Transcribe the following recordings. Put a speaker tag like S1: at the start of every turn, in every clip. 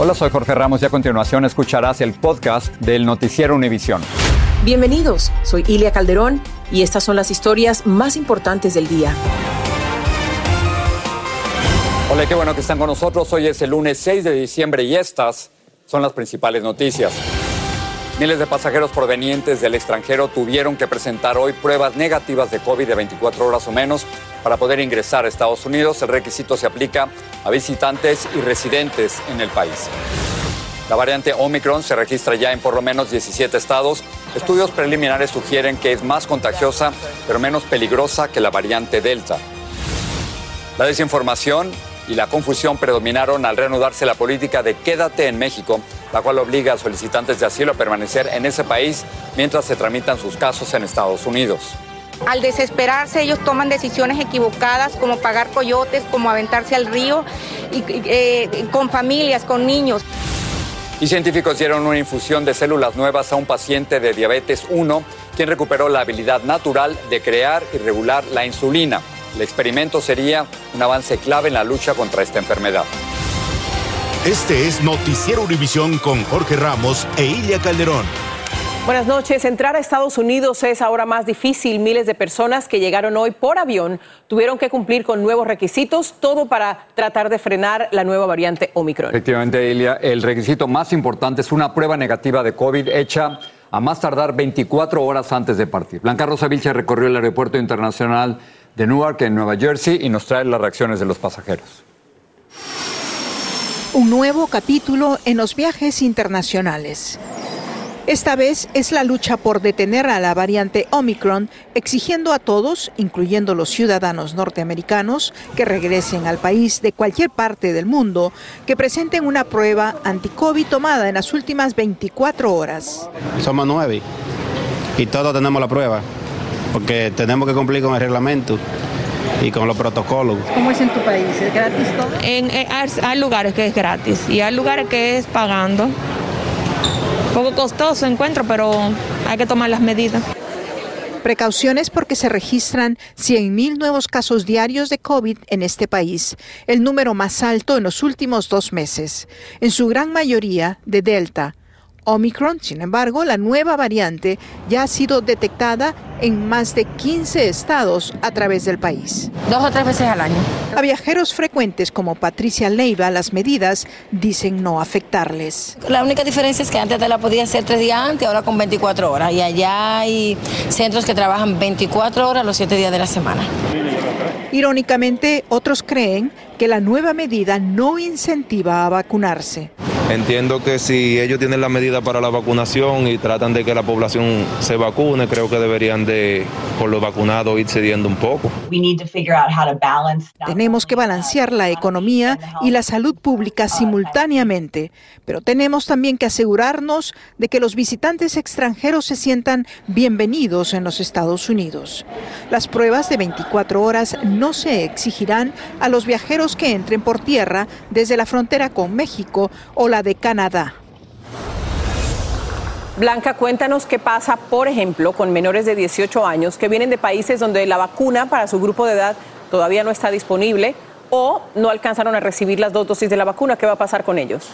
S1: Hola, soy Jorge Ramos y a continuación escucharás el podcast del Noticiero Univisión.
S2: Bienvenidos, soy Ilia Calderón y estas son las historias más importantes del día.
S1: Hola, qué bueno que están con nosotros. Hoy es el lunes 6 de diciembre y estas son las principales noticias. Miles de pasajeros provenientes del extranjero tuvieron que presentar hoy pruebas negativas de COVID de 24 horas o menos para poder ingresar a Estados Unidos. El requisito se aplica a visitantes y residentes en el país. La variante Omicron se registra ya en por lo menos 17 estados. Estudios preliminares sugieren que es más contagiosa, pero menos peligrosa que la variante Delta. La desinformación y la confusión predominaron al reanudarse la política de quédate en México, la cual obliga a solicitantes de asilo a permanecer en ese país mientras se tramitan sus casos en Estados Unidos.
S3: Al desesperarse ellos toman decisiones equivocadas como pagar coyotes, como aventarse al río, y, eh, con familias, con niños.
S1: Y científicos dieron una infusión de células nuevas a un paciente de diabetes 1, quien recuperó la habilidad natural de crear y regular la insulina. El experimento sería un avance clave en la lucha contra esta enfermedad.
S4: Este es Noticiero Univisión con Jorge Ramos e Ilia Calderón.
S2: Buenas noches. Entrar a Estados Unidos es ahora más difícil. Miles de personas que llegaron hoy por avión tuvieron que cumplir con nuevos requisitos, todo para tratar de frenar la nueva variante Omicron.
S1: Efectivamente, Ilia, el requisito más importante es una prueba negativa de COVID hecha a más tardar 24 horas antes de partir. Blanca Rosa Vilche recorrió el aeropuerto internacional de Newark en Nueva Jersey y nos trae las reacciones de los pasajeros.
S5: Un nuevo capítulo en los viajes internacionales. Esta vez es la lucha por detener a la variante Omicron, exigiendo a todos, incluyendo los ciudadanos norteamericanos que regresen al país de cualquier parte del mundo, que presenten una prueba anti-COVID tomada en las últimas 24 horas.
S6: Somos nueve y todos tenemos la prueba, porque tenemos que cumplir con el reglamento y con los protocolos.
S7: ¿Cómo es en tu país? ¿Es gratis todo?
S3: En, en- hay, hay lugares que es gratis y hay lugares que es pagando. Poco costoso encuentro, pero hay que tomar las medidas.
S5: Precauciones porque se registran 100.000 nuevos casos diarios de COVID en este país, el número más alto en los últimos dos meses, en su gran mayoría de Delta. Omicron, sin embargo, la nueva variante ya ha sido detectada en más de 15 estados a través del país.
S3: Dos o tres veces al año.
S5: A viajeros frecuentes como Patricia Leiva, las medidas dicen no afectarles.
S8: La única diferencia es que antes te la podía hacer tres días antes, ahora con 24 horas. Y allá hay centros que trabajan 24 horas los 7 días de la semana.
S5: Irónicamente, otros creen que la nueva medida no incentiva a vacunarse.
S9: Entiendo que si ellos tienen la medida para la vacunación y tratan de que la población se vacune, creo que deberían de, por los vacunados, ir cediendo un poco.
S5: Tenemos que balancear la economía y la salud pública simultáneamente, pero tenemos también que asegurarnos de que los visitantes extranjeros se sientan bienvenidos en los Estados Unidos. Las pruebas de 24 horas no se exigirán a los viajeros que entren por tierra desde la frontera con México o la de Canadá.
S2: Blanca, cuéntanos qué pasa, por ejemplo, con menores de 18 años que vienen de países donde la vacuna para su grupo de edad todavía no está disponible o no alcanzaron a recibir las dos dosis de la vacuna. ¿Qué va a pasar con ellos?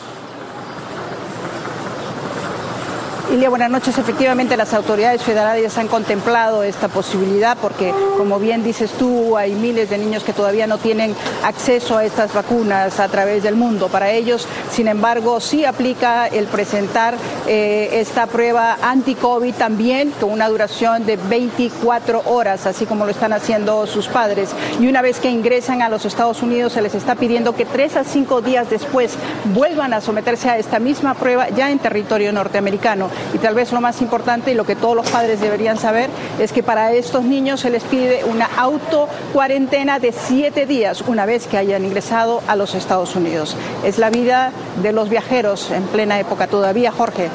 S7: Ilia, buenas noches. Efectivamente, las autoridades federales han contemplado esta posibilidad porque, como bien dices tú, hay miles de niños que todavía no tienen acceso a estas vacunas a través del mundo. Para ellos, sin embargo, sí aplica el presentar eh, esta prueba anti-COVID también con una duración de 24 horas, así como lo están haciendo sus padres. Y una vez que ingresan a los Estados Unidos, se les está pidiendo que tres a cinco días después vuelvan a someterse a esta misma prueba ya en territorio norteamericano. Y tal vez lo más importante y lo que todos los padres deberían saber es que para estos niños se les pide una auto cuarentena de siete días una vez que hayan ingresado a los Estados Unidos. Es la vida de los viajeros en plena época todavía, Jorge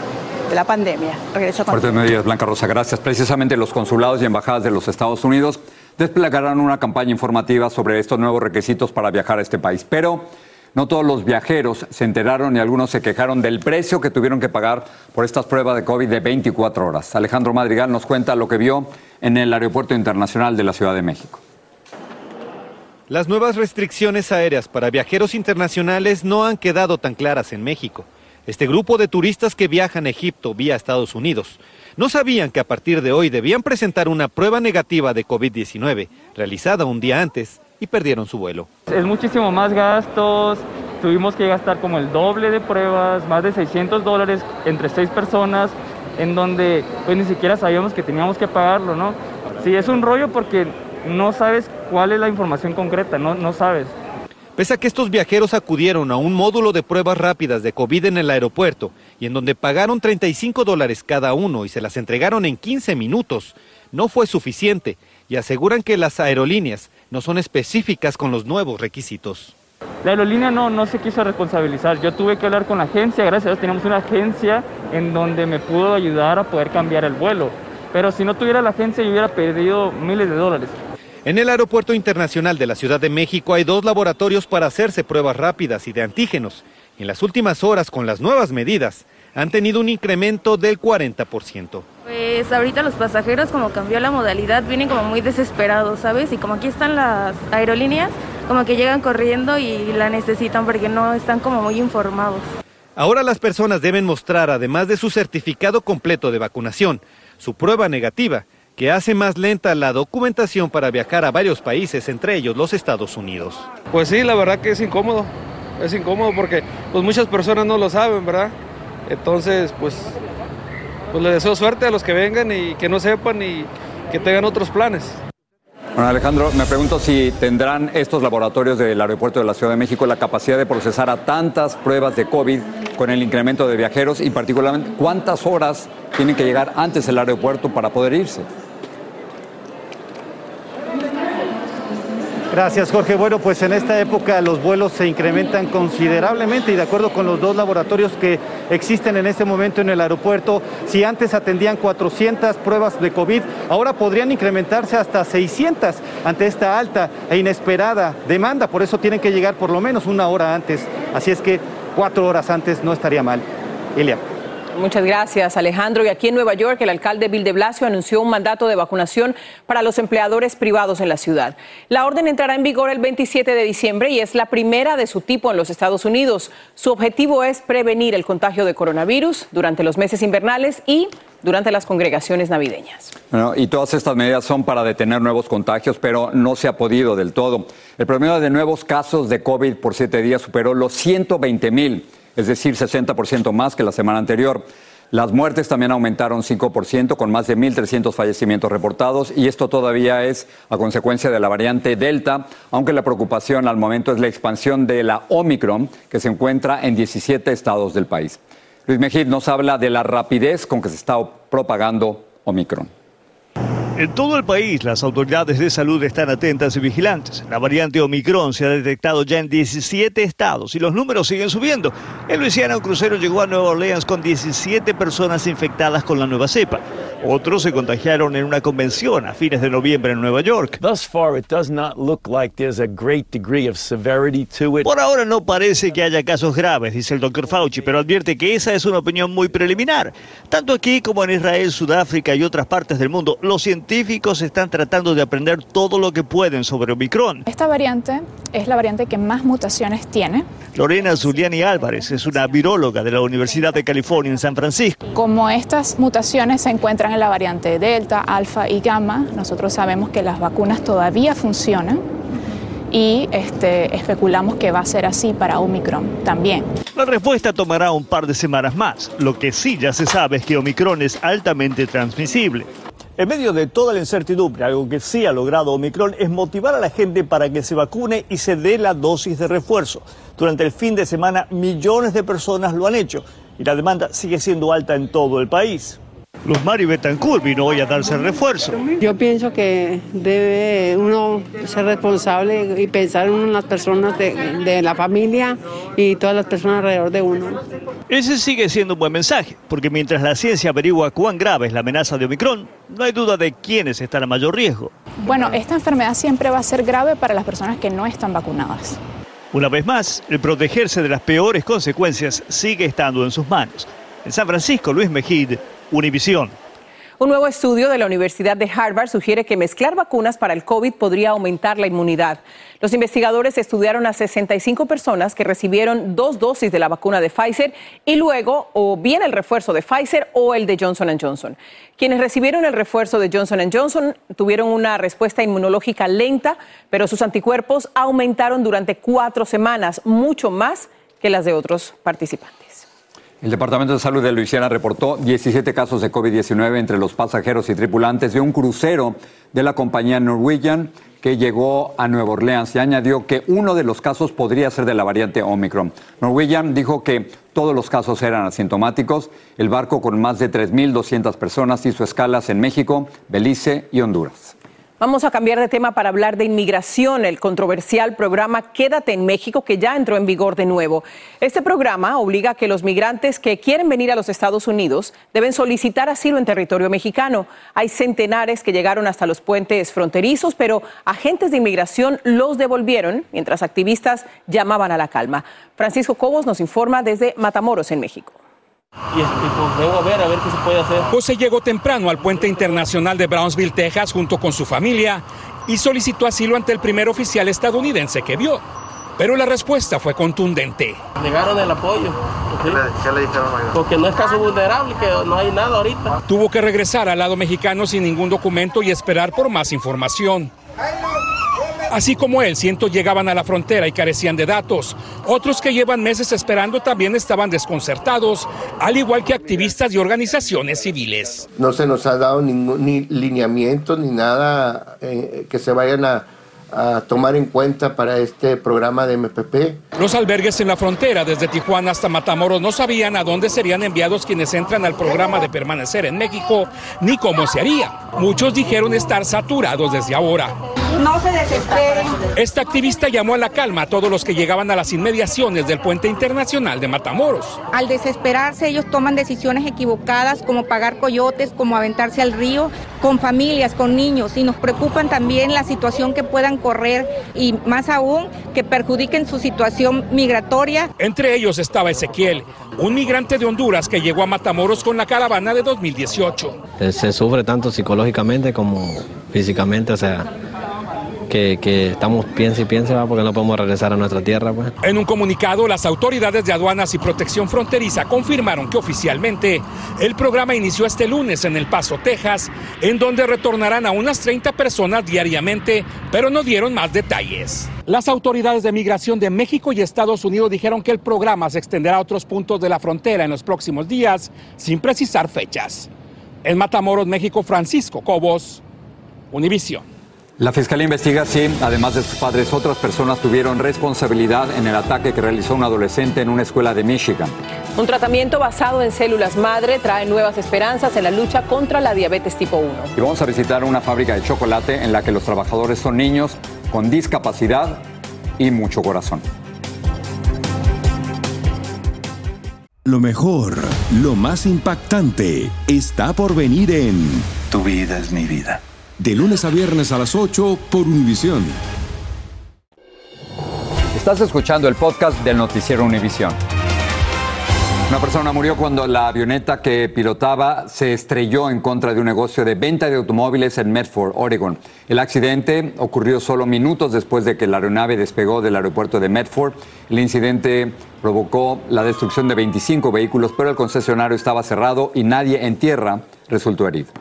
S7: de la pandemia. Regreso con
S1: Fuertes medidas, Blanca Rosa. Gracias. Precisamente los consulados y embajadas de los Estados Unidos desplegarán una campaña informativa sobre estos nuevos requisitos para viajar a este país. Pero no todos los viajeros se enteraron y algunos se quejaron del precio que tuvieron que pagar por estas pruebas de COVID de 24 horas. Alejandro Madrigal nos cuenta lo que vio en el Aeropuerto Internacional de la Ciudad de México.
S10: Las nuevas restricciones aéreas para viajeros internacionales no han quedado tan claras en México. Este grupo de turistas que viajan a Egipto vía Estados Unidos no sabían que a partir de hoy debían presentar una prueba negativa de COVID-19, realizada un día antes, y perdieron su vuelo.
S11: Es muchísimo más gastos, tuvimos que gastar como el doble de pruebas, más de 600 dólares entre seis personas, en donde pues ni siquiera sabíamos que teníamos que pagarlo, ¿no? Sí, es un rollo porque no sabes cuál es la información concreta, no, no sabes.
S10: Pese a que estos viajeros acudieron a un módulo de pruebas rápidas de COVID en el aeropuerto y en donde pagaron 35 dólares cada uno y se las entregaron en 15 minutos, no fue suficiente y aseguran que las aerolíneas no son específicas con los nuevos requisitos.
S11: La aerolínea no, no se quiso responsabilizar. Yo tuve que hablar con la agencia, gracias a Dios tenemos una agencia en donde me pudo ayudar a poder cambiar el vuelo. Pero si no tuviera la agencia yo hubiera perdido miles de dólares.
S10: En el Aeropuerto Internacional de la Ciudad de México hay dos laboratorios para hacerse pruebas rápidas y de antígenos. En las últimas horas, con las nuevas medidas, han tenido un incremento del 40%.
S12: Pues ahorita los pasajeros, como cambió la modalidad, vienen como muy desesperados, ¿sabes? Y como aquí están las aerolíneas, como que llegan corriendo y la necesitan porque no están como muy informados.
S10: Ahora las personas deben mostrar, además de su certificado completo de vacunación, su prueba negativa que hace más lenta la documentación para viajar a varios países, entre ellos los Estados Unidos.
S13: Pues sí, la verdad que es incómodo, es incómodo porque pues muchas personas no lo saben, ¿verdad? Entonces, pues, pues le deseo suerte a los que vengan y que no sepan y que tengan otros planes.
S1: Bueno, Alejandro, me pregunto si tendrán estos laboratorios del aeropuerto de la Ciudad de México la capacidad de procesar a tantas pruebas de COVID con el incremento de viajeros y particularmente cuántas horas tienen que llegar antes del aeropuerto para poder irse.
S10: Gracias, Jorge. Bueno, pues en esta época los vuelos se incrementan considerablemente y de acuerdo con los dos laboratorios que existen en este momento en el aeropuerto, si antes atendían 400 pruebas de COVID, ahora podrían incrementarse hasta 600 ante esta alta e inesperada demanda. Por eso tienen que llegar por lo menos una hora antes. Así es que cuatro horas antes no estaría mal. Ilia.
S2: Muchas gracias, Alejandro. Y aquí en Nueva York, el alcalde Bill de Blasio anunció un mandato de vacunación para los empleadores privados en la ciudad. La orden entrará en vigor el 27 de diciembre y es la primera de su tipo en los Estados Unidos. Su objetivo es prevenir el contagio de coronavirus durante los meses invernales y durante las congregaciones navideñas.
S1: Bueno, y todas estas medidas son para detener nuevos contagios, pero no se ha podido del todo. El promedio de nuevos casos de COVID por siete días superó los 120 mil es decir, 60% más que la semana anterior. Las muertes también aumentaron 5%, con más de 1.300 fallecimientos reportados, y esto todavía es a consecuencia de la variante Delta, aunque la preocupación al momento es la expansión de la Omicron, que se encuentra en 17 estados del país. Luis Mejid nos habla de la rapidez con que se está propagando Omicron.
S14: En todo el país, las autoridades de salud están atentas y vigilantes. La variante Omicron se ha detectado ya en 17 estados y los números siguen subiendo. En Luisiana, un crucero llegó a Nueva Orleans con 17 personas infectadas con la nueva cepa. Otros se contagiaron en una convención a fines de noviembre en Nueva York. Por ahora no parece que haya casos graves, dice el doctor Fauci, pero advierte que esa es una opinión muy preliminar. Tanto aquí como en Israel, Sudáfrica y otras partes del mundo, los científicos científicos están tratando de aprender todo lo que pueden sobre Omicron.
S15: Esta variante es la variante que más mutaciones tiene.
S14: Lorena Zuliani Álvarez es una viróloga de la Universidad de California en San Francisco.
S15: Como estas mutaciones se encuentran en la variante Delta, Alfa y Gamma, nosotros sabemos que las vacunas todavía funcionan y este, especulamos que va a ser así para Omicron también.
S14: La respuesta tomará un par de semanas más. Lo que sí ya se sabe es que Omicron es altamente transmisible. En medio de toda la incertidumbre, algo que sí ha logrado Omicron es motivar a la gente para que se vacune y se dé la dosis de refuerzo. Durante el fin de semana millones de personas lo han hecho y la demanda sigue siendo alta en todo el país. Luz Mari Betancourt vino hoy a darse el refuerzo.
S16: Yo pienso que debe uno ser responsable y pensar en las personas de, de, la familia y todas las personas alrededor de uno.
S14: Ese sigue siendo un buen mensaje, porque mientras la ciencia averigua cuán grave es la amenaza de Omicron, no hay duda de quiénes están a mayor riesgo.
S15: Bueno, esta enfermedad siempre va a ser grave para las personas que no están vacunadas.
S14: Una vez más, el protegerse de las peores consecuencias sigue estando en sus manos. En San Francisco, Luis Mejid, Univisión.
S2: Un nuevo estudio de la Universidad de Harvard sugiere que mezclar vacunas para el COVID podría aumentar la inmunidad. Los investigadores estudiaron a 65 personas que recibieron dos dosis de la vacuna de Pfizer y luego o bien el refuerzo de Pfizer o el de Johnson Johnson. Quienes recibieron el refuerzo de Johnson Johnson tuvieron una respuesta inmunológica lenta, pero sus anticuerpos aumentaron durante cuatro semanas, mucho más que las de otros participantes.
S1: El Departamento de Salud de Luisiana reportó 17 casos de COVID-19 entre los pasajeros y tripulantes de un crucero de la compañía Norwegian que llegó a Nueva Orleans y añadió que uno de los casos podría ser de la variante Omicron. Norwegian dijo que todos los casos eran asintomáticos. El barco con más de 3.200 personas hizo escalas en México, Belice y Honduras.
S2: Vamos a cambiar de tema para hablar de inmigración, el controversial programa Quédate en México que ya entró en vigor de nuevo. Este programa obliga a que los migrantes que quieren venir a los Estados Unidos deben solicitar asilo en territorio mexicano. Hay centenares que llegaron hasta los puentes fronterizos, pero agentes de inmigración los devolvieron mientras activistas llamaban a la calma. Francisco Cobos nos informa desde Matamoros, en México.
S17: Y, pues vengo a ver a ver qué se puede hacer.
S18: José llegó temprano al puente internacional de Brownsville, Texas, junto con su familia y solicitó asilo ante el primer oficial estadounidense que vio. Pero la respuesta fue contundente.
S17: Negaron el apoyo.
S19: ¿Qué le, qué le dijeron?
S17: Porque no es caso vulnerable, que no hay nada ahorita.
S18: Tuvo que regresar al lado mexicano sin ningún documento y esperar por más información. Así como él, cientos llegaban a la frontera y carecían de datos. Otros que llevan meses esperando también estaban desconcertados, al igual que activistas y organizaciones civiles.
S19: No se nos ha dado ningún, ni lineamiento ni nada eh, que se vayan a, a tomar en cuenta para este programa de MPP.
S18: Los albergues en la frontera, desde Tijuana hasta Matamoros, no sabían a dónde serían enviados quienes entran al programa de permanecer en México, ni cómo se haría. Muchos dijeron estar saturados desde ahora.
S3: No se desesperen.
S18: Esta activista llamó a la calma a todos los que llegaban a las inmediaciones del puente internacional de Matamoros.
S3: Al desesperarse, ellos toman decisiones equivocadas, como pagar coyotes, como aventarse al río, con familias, con niños, y nos preocupan también la situación que puedan correr y más aún que perjudiquen su situación migratoria.
S18: Entre ellos estaba Ezequiel, un migrante de Honduras que llegó a Matamoros con la caravana de 2018.
S20: Se sufre tanto psicológicamente como físicamente, o sea, que, estamos piensa y piensa ¿va? porque no podemos regresar a nuestra tierra. Pues.
S18: En un comunicado, las autoridades de aduanas y protección fronteriza confirmaron que oficialmente el programa inició este lunes en El Paso, Texas, en donde retornarán a unas 30 personas diariamente, pero no dieron más detalles. Las autoridades de migración de México y Estados Unidos dijeron que el programa se extenderá a otros puntos de la frontera en los próximos días, sin precisar fechas. En Matamoros, México, Francisco Cobos, Univisión. La fiscalía investiga si, además de sus padres, otras personas tuvieron responsabilidad en el ataque que realizó un adolescente en una escuela de Michigan.
S2: Un tratamiento basado en células madre trae nuevas esperanzas en la lucha contra la diabetes tipo 1.
S1: Y vamos a visitar una fábrica de chocolate en la que los trabajadores son niños con discapacidad y mucho corazón.
S21: Lo mejor, lo más impactante, está por venir en
S22: Tu vida es mi vida.
S21: De lunes a viernes a las 8 por Univisión.
S1: Estás escuchando el podcast del noticiero Univisión. Una persona murió cuando la avioneta que pilotaba se estrelló en contra de un negocio de venta de automóviles en Medford, Oregon. El accidente ocurrió solo minutos después de que la aeronave despegó del aeropuerto de Medford. El incidente provocó la destrucción de 25 vehículos, pero el concesionario estaba cerrado y nadie en tierra resultó herido.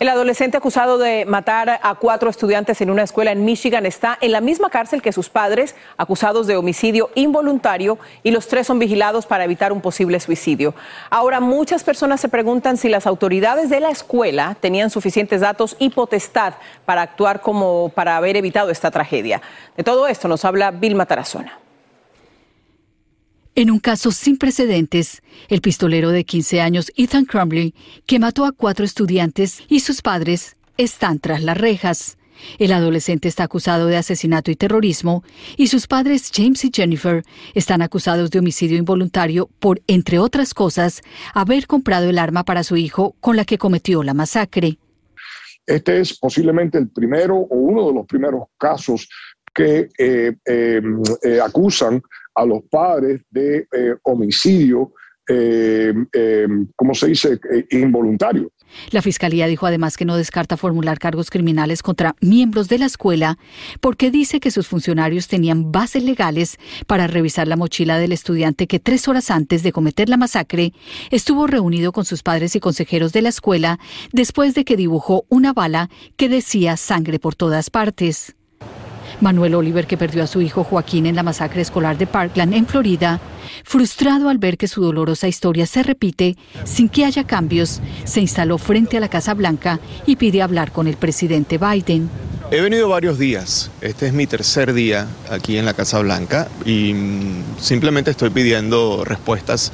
S2: El adolescente acusado de matar a cuatro estudiantes en una escuela en Michigan está en la misma cárcel que sus padres, acusados de homicidio involuntario, y los tres son vigilados para evitar un posible suicidio. Ahora, muchas personas se preguntan si las autoridades de la escuela tenían suficientes datos y potestad para actuar como para haber evitado esta tragedia. De todo esto nos habla Vilma Tarazona.
S23: En un caso sin precedentes, el pistolero de 15 años Ethan Crumley, que mató a cuatro estudiantes y sus padres, están tras las rejas. El adolescente está acusado de asesinato y terrorismo y sus padres James y Jennifer están acusados de homicidio involuntario por, entre otras cosas, haber comprado el arma para su hijo con la que cometió la masacre.
S24: Este es posiblemente el primero o uno de los primeros casos que eh, eh, eh, acusan a los padres de eh, homicidio, eh, eh, ¿cómo se dice?, involuntario.
S23: La fiscalía dijo además que no descarta formular cargos criminales contra miembros de la escuela porque dice que sus funcionarios tenían bases legales para revisar la mochila del estudiante que tres horas antes de cometer la masacre estuvo reunido con sus padres y consejeros de la escuela después de que dibujó una bala que decía sangre por todas partes. Manuel Oliver, que perdió a su hijo Joaquín en la masacre escolar de Parkland, en Florida, frustrado al ver que su dolorosa historia se repite sin que haya cambios, se instaló frente a la Casa Blanca y pide hablar con el presidente Biden.
S25: He venido varios días, este es mi tercer día aquí en la Casa Blanca y mm, simplemente estoy pidiendo respuestas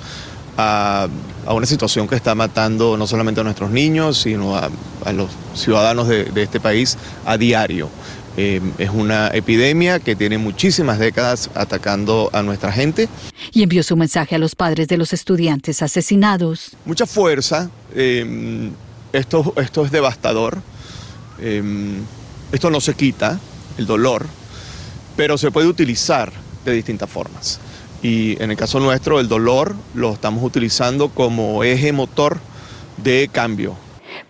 S25: a, una situación que está matando no solamente a nuestros niños, sino a, los ciudadanos de este país a diario. Eh, es una epidemia que tiene muchísimas décadas atacando a nuestra gente.
S23: Y envió su mensaje a los padres de los estudiantes asesinados.
S25: Mucha fuerza. Eh, esto, esto es devastador. Eh, esto no se quita, el dolor, pero se puede utilizar de distintas formas. Y en el caso nuestro, el dolor lo estamos utilizando como eje motor de cambio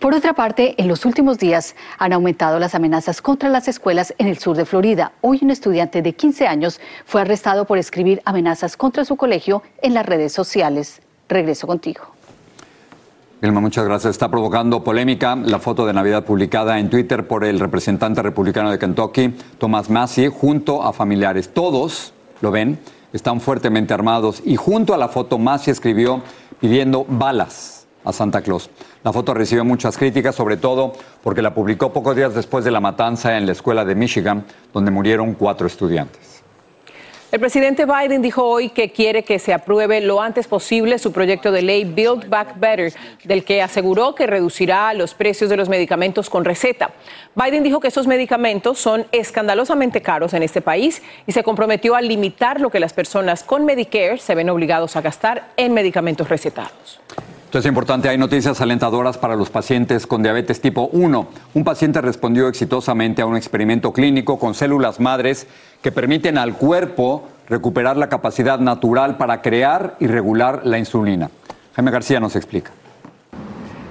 S23: por otra parte, en los últimos días han aumentado las amenazas contra las escuelas en el sur de Florida. Hoy un estudiante de 15 años fue arrestado por escribir amenazas contra su colegio en las redes sociales. Regreso contigo.
S1: Vilma, muchas gracias. Está provocando polémica la foto de Navidad publicada en Twitter por el representante republicano de Kentucky, Thomas Massey, junto a familiares. Todos, lo ven, están fuertemente armados y junto a la foto Massey escribió pidiendo balas a Santa Claus. La foto recibió muchas críticas, sobre todo porque la publicó pocos días después de la matanza en la escuela de Michigan, donde murieron cuatro estudiantes.
S2: El presidente Biden dijo hoy que quiere que se apruebe lo antes posible su proyecto de ley Build Back Better, del que aseguró que reducirá los precios de los medicamentos con receta. Biden dijo que esos medicamentos son escandalosamente caros en este país y se comprometió a limitar lo que las personas con Medicare se ven obligados a gastar en medicamentos recetados.
S1: Esto es importante, hay noticias alentadoras para los pacientes con diabetes tipo 1. Un paciente respondió exitosamente a un experimento clínico con células madres que permiten al cuerpo recuperar la capacidad natural para crear y regular la insulina. Jaime García nos explica.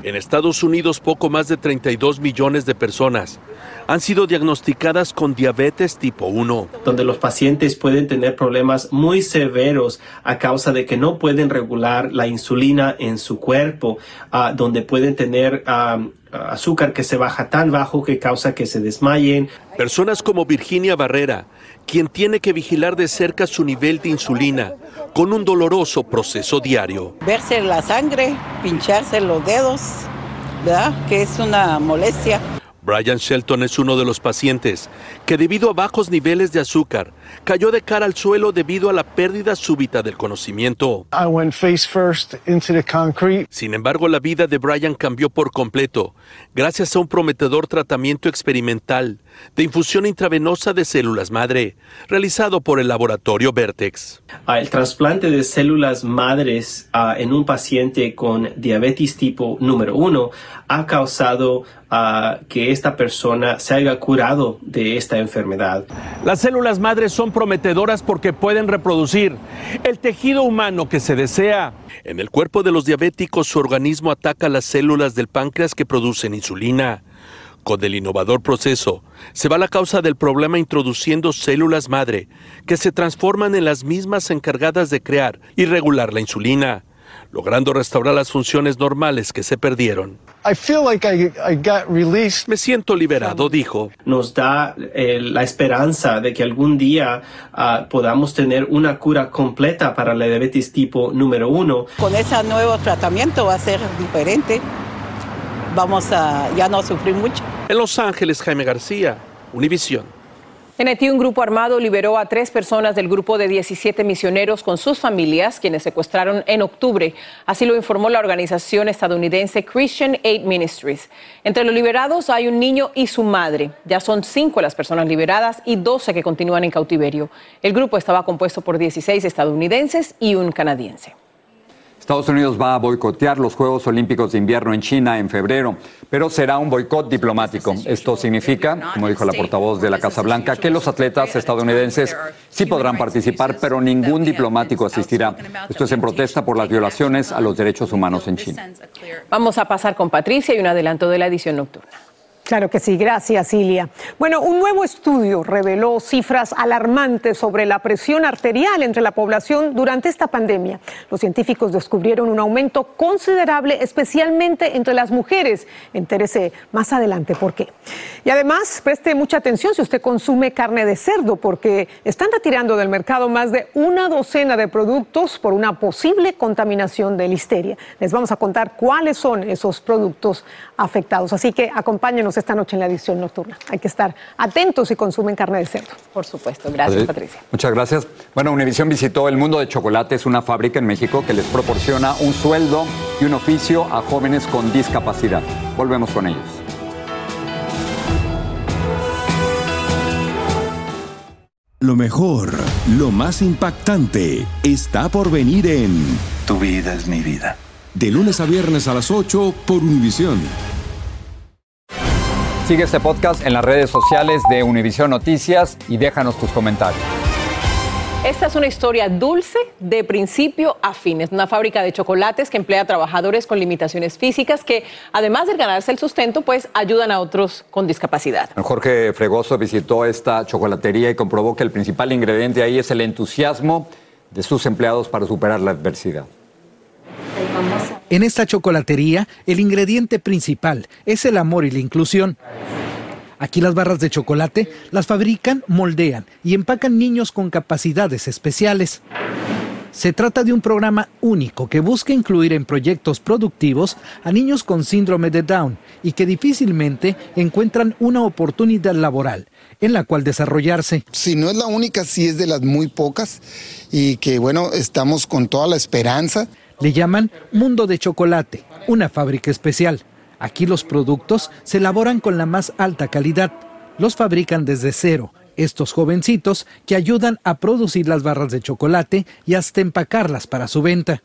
S26: En Estados Unidos, poco más de 32 millones de personas han sido diagnosticadas con diabetes tipo 1.
S27: Donde los pacientes pueden tener problemas muy severos a causa de que no pueden regular la insulina en su cuerpo, uh, donde pueden tener uh, azúcar que se baja tan bajo que causa que se desmayen.
S26: Personas como Virginia Barrera, quien tiene que vigilar de cerca su nivel de insulina con un doloroso proceso diario.
S28: Verse la sangre, pincharse los dedos, ¿verdad? Que es una molestia.
S26: Brian Shelton es uno de los pacientes que debido a bajos niveles de azúcar cayó de cara al suelo debido a la pérdida súbita del conocimiento. Sin embargo, la vida de Brian cambió por completo gracias a un prometedor tratamiento experimental de infusión intravenosa de células madre realizado por el laboratorio Vertex.
S27: Ah, el trasplante de células madres ah, en un paciente con diabetes tipo número 1 ha causado ah, que esta persona se haya curado de esta enfermedad.
S26: Las células madres son prometedoras porque pueden reproducir el tejido humano que se desea. En el cuerpo de los diabéticos su organismo ataca las células del páncreas que producen insulina. Con el innovador proceso, se va la causa del problema introduciendo células madre, que se transforman en las mismas encargadas de crear y regular la insulina, logrando restaurar las funciones normales que se perdieron. Me siento liberado, dijo.
S27: Nos da eh, la esperanza de que algún día ah, podamos tener una cura completa para la diabetes tipo número uno.
S28: Con ese nuevo tratamiento va a ser diferente. Vamos a ya no sufrir mucho.
S26: En Los Ángeles, Jaime García, Univisión.
S2: En Haití, un grupo armado liberó a tres personas del grupo de 17 misioneros con sus familias, quienes secuestraron en octubre. Así lo informó la organización estadounidense Christian Aid Ministries. Entre los liberados hay un niño y su madre. Ya son cinco las personas liberadas y 12 que continúan en cautiverio. El grupo estaba compuesto por 16 estadounidenses y un canadiense.
S1: Estados Unidos va a boicotear los Juegos Olímpicos de Invierno en China en febrero, pero será un boicot diplomático. Esto significa, como dijo la portavoz de la Casa Blanca, que los atletas estadounidenses sí podrán participar, pero ningún diplomático asistirá. Esto es en protesta por las violaciones a los derechos humanos en China.
S2: Vamos a pasar con Patricia y un adelanto de la edición nocturna.
S29: Claro que sí, gracias Ilia. Bueno, un nuevo estudio reveló cifras alarmantes sobre la presión arterial entre la población durante esta pandemia. Los científicos descubrieron un aumento considerable, especialmente entre las mujeres. Entérese más adelante por qué. Y además, preste mucha atención si usted consume carne de cerdo, porque están retirando del mercado más de una docena de productos por una posible contaminación de listeria. Les vamos a contar cuáles son esos productos afectados. Así que acompáñenos esta noche en la edición nocturna. Hay que estar atentos si consumen carne de cerdo.
S2: Por supuesto. Gracias, Patricia.
S1: Muchas gracias. Bueno, Univisión visitó el mundo de chocolates, una fábrica en México que les proporciona un sueldo y un oficio a jóvenes con discapacidad. Volvemos con ellos.
S21: Lo mejor, lo más impactante, está por venir en
S30: Tu vida es mi vida.
S21: De lunes a viernes a las 8 por Univisión.
S1: Sigue este podcast en las redes sociales de Univisión Noticias y déjanos tus comentarios.
S2: Esta es una historia dulce de principio a fin. Es una fábrica de chocolates que emplea trabajadores con limitaciones físicas que, además de ganarse el sustento, pues ayudan a otros con discapacidad.
S1: Jorge Fregoso visitó esta chocolatería y comprobó que el principal ingrediente ahí es el entusiasmo de sus empleados para superar la adversidad.
S31: En esta chocolatería, el ingrediente principal es el amor y la inclusión. Aquí las barras de chocolate las fabrican, moldean y empacan niños con capacidades especiales. Se trata de un programa único que busca incluir en proyectos productivos a niños con síndrome de Down y que difícilmente encuentran una oportunidad laboral en la cual desarrollarse.
S32: Si no es la única, sí es de las muy pocas y que bueno, estamos con toda la esperanza.
S31: Le llaman Mundo de Chocolate, una fábrica especial. Aquí los productos se elaboran con la más alta calidad. Los fabrican desde cero estos jovencitos que ayudan a producir las barras de chocolate y hasta empacarlas para su venta.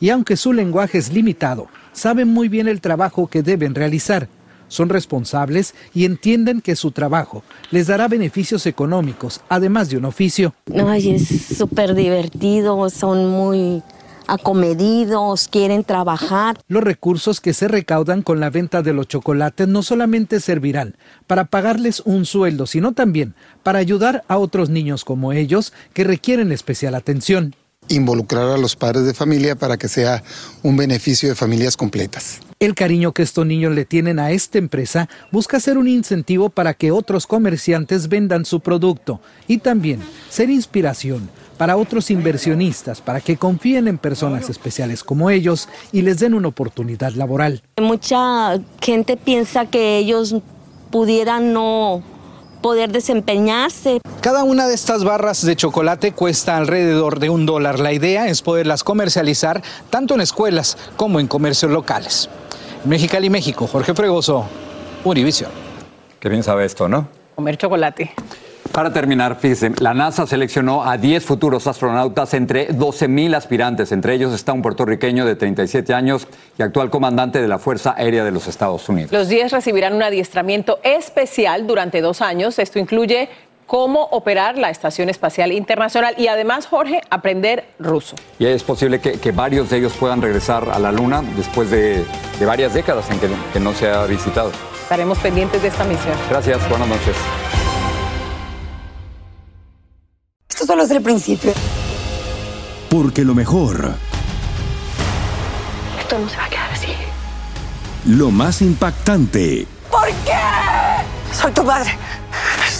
S31: Y aunque su lenguaje es limitado, saben muy bien el trabajo que deben realizar. Son responsables y entienden que su trabajo les dará beneficios económicos, además de un oficio.
S33: Ay, es súper divertido, son muy acomedidos, quieren trabajar.
S31: Los recursos que se recaudan con la venta de los chocolates no solamente servirán para pagarles un sueldo, sino también para ayudar a otros niños como ellos que requieren especial atención.
S32: Involucrar a los padres de familia para que sea un beneficio de familias completas.
S31: El cariño que estos niños le tienen a esta empresa busca ser un incentivo para que otros comerciantes vendan su producto y también ser inspiración para otros inversionistas, para que confíen en personas especiales como ellos y les den una oportunidad laboral.
S33: Mucha gente piensa que ellos pudieran no poder desempeñarse.
S31: Cada una de estas barras de chocolate cuesta alrededor de un dólar. La idea es poderlas comercializar tanto en escuelas como en comercios locales. Mexicali, México, Jorge Fregoso, Univision.
S1: Qué bien sabe esto, ¿no?
S2: Comer chocolate.
S1: Para terminar, fíjense, la NASA seleccionó a 10 futuros astronautas entre 12.000 aspirantes. Entre ellos está un puertorriqueño de 37 años y actual comandante de la Fuerza Aérea de los Estados Unidos.
S2: Los 10 recibirán un adiestramiento especial durante dos años. Esto incluye cómo operar la Estación Espacial Internacional y además, Jorge, aprender ruso.
S1: Y es posible que, que varios de ellos puedan regresar a la Luna después de, de varias décadas en que, que no se ha visitado.
S2: Estaremos pendientes de esta misión.
S1: Gracias, buenas noches.
S34: Esto solo es el principio.
S21: Porque lo mejor,
S34: Esto no se va a quedar así.
S21: lo más impactante,
S34: ¿Por qué? Soy tu madre.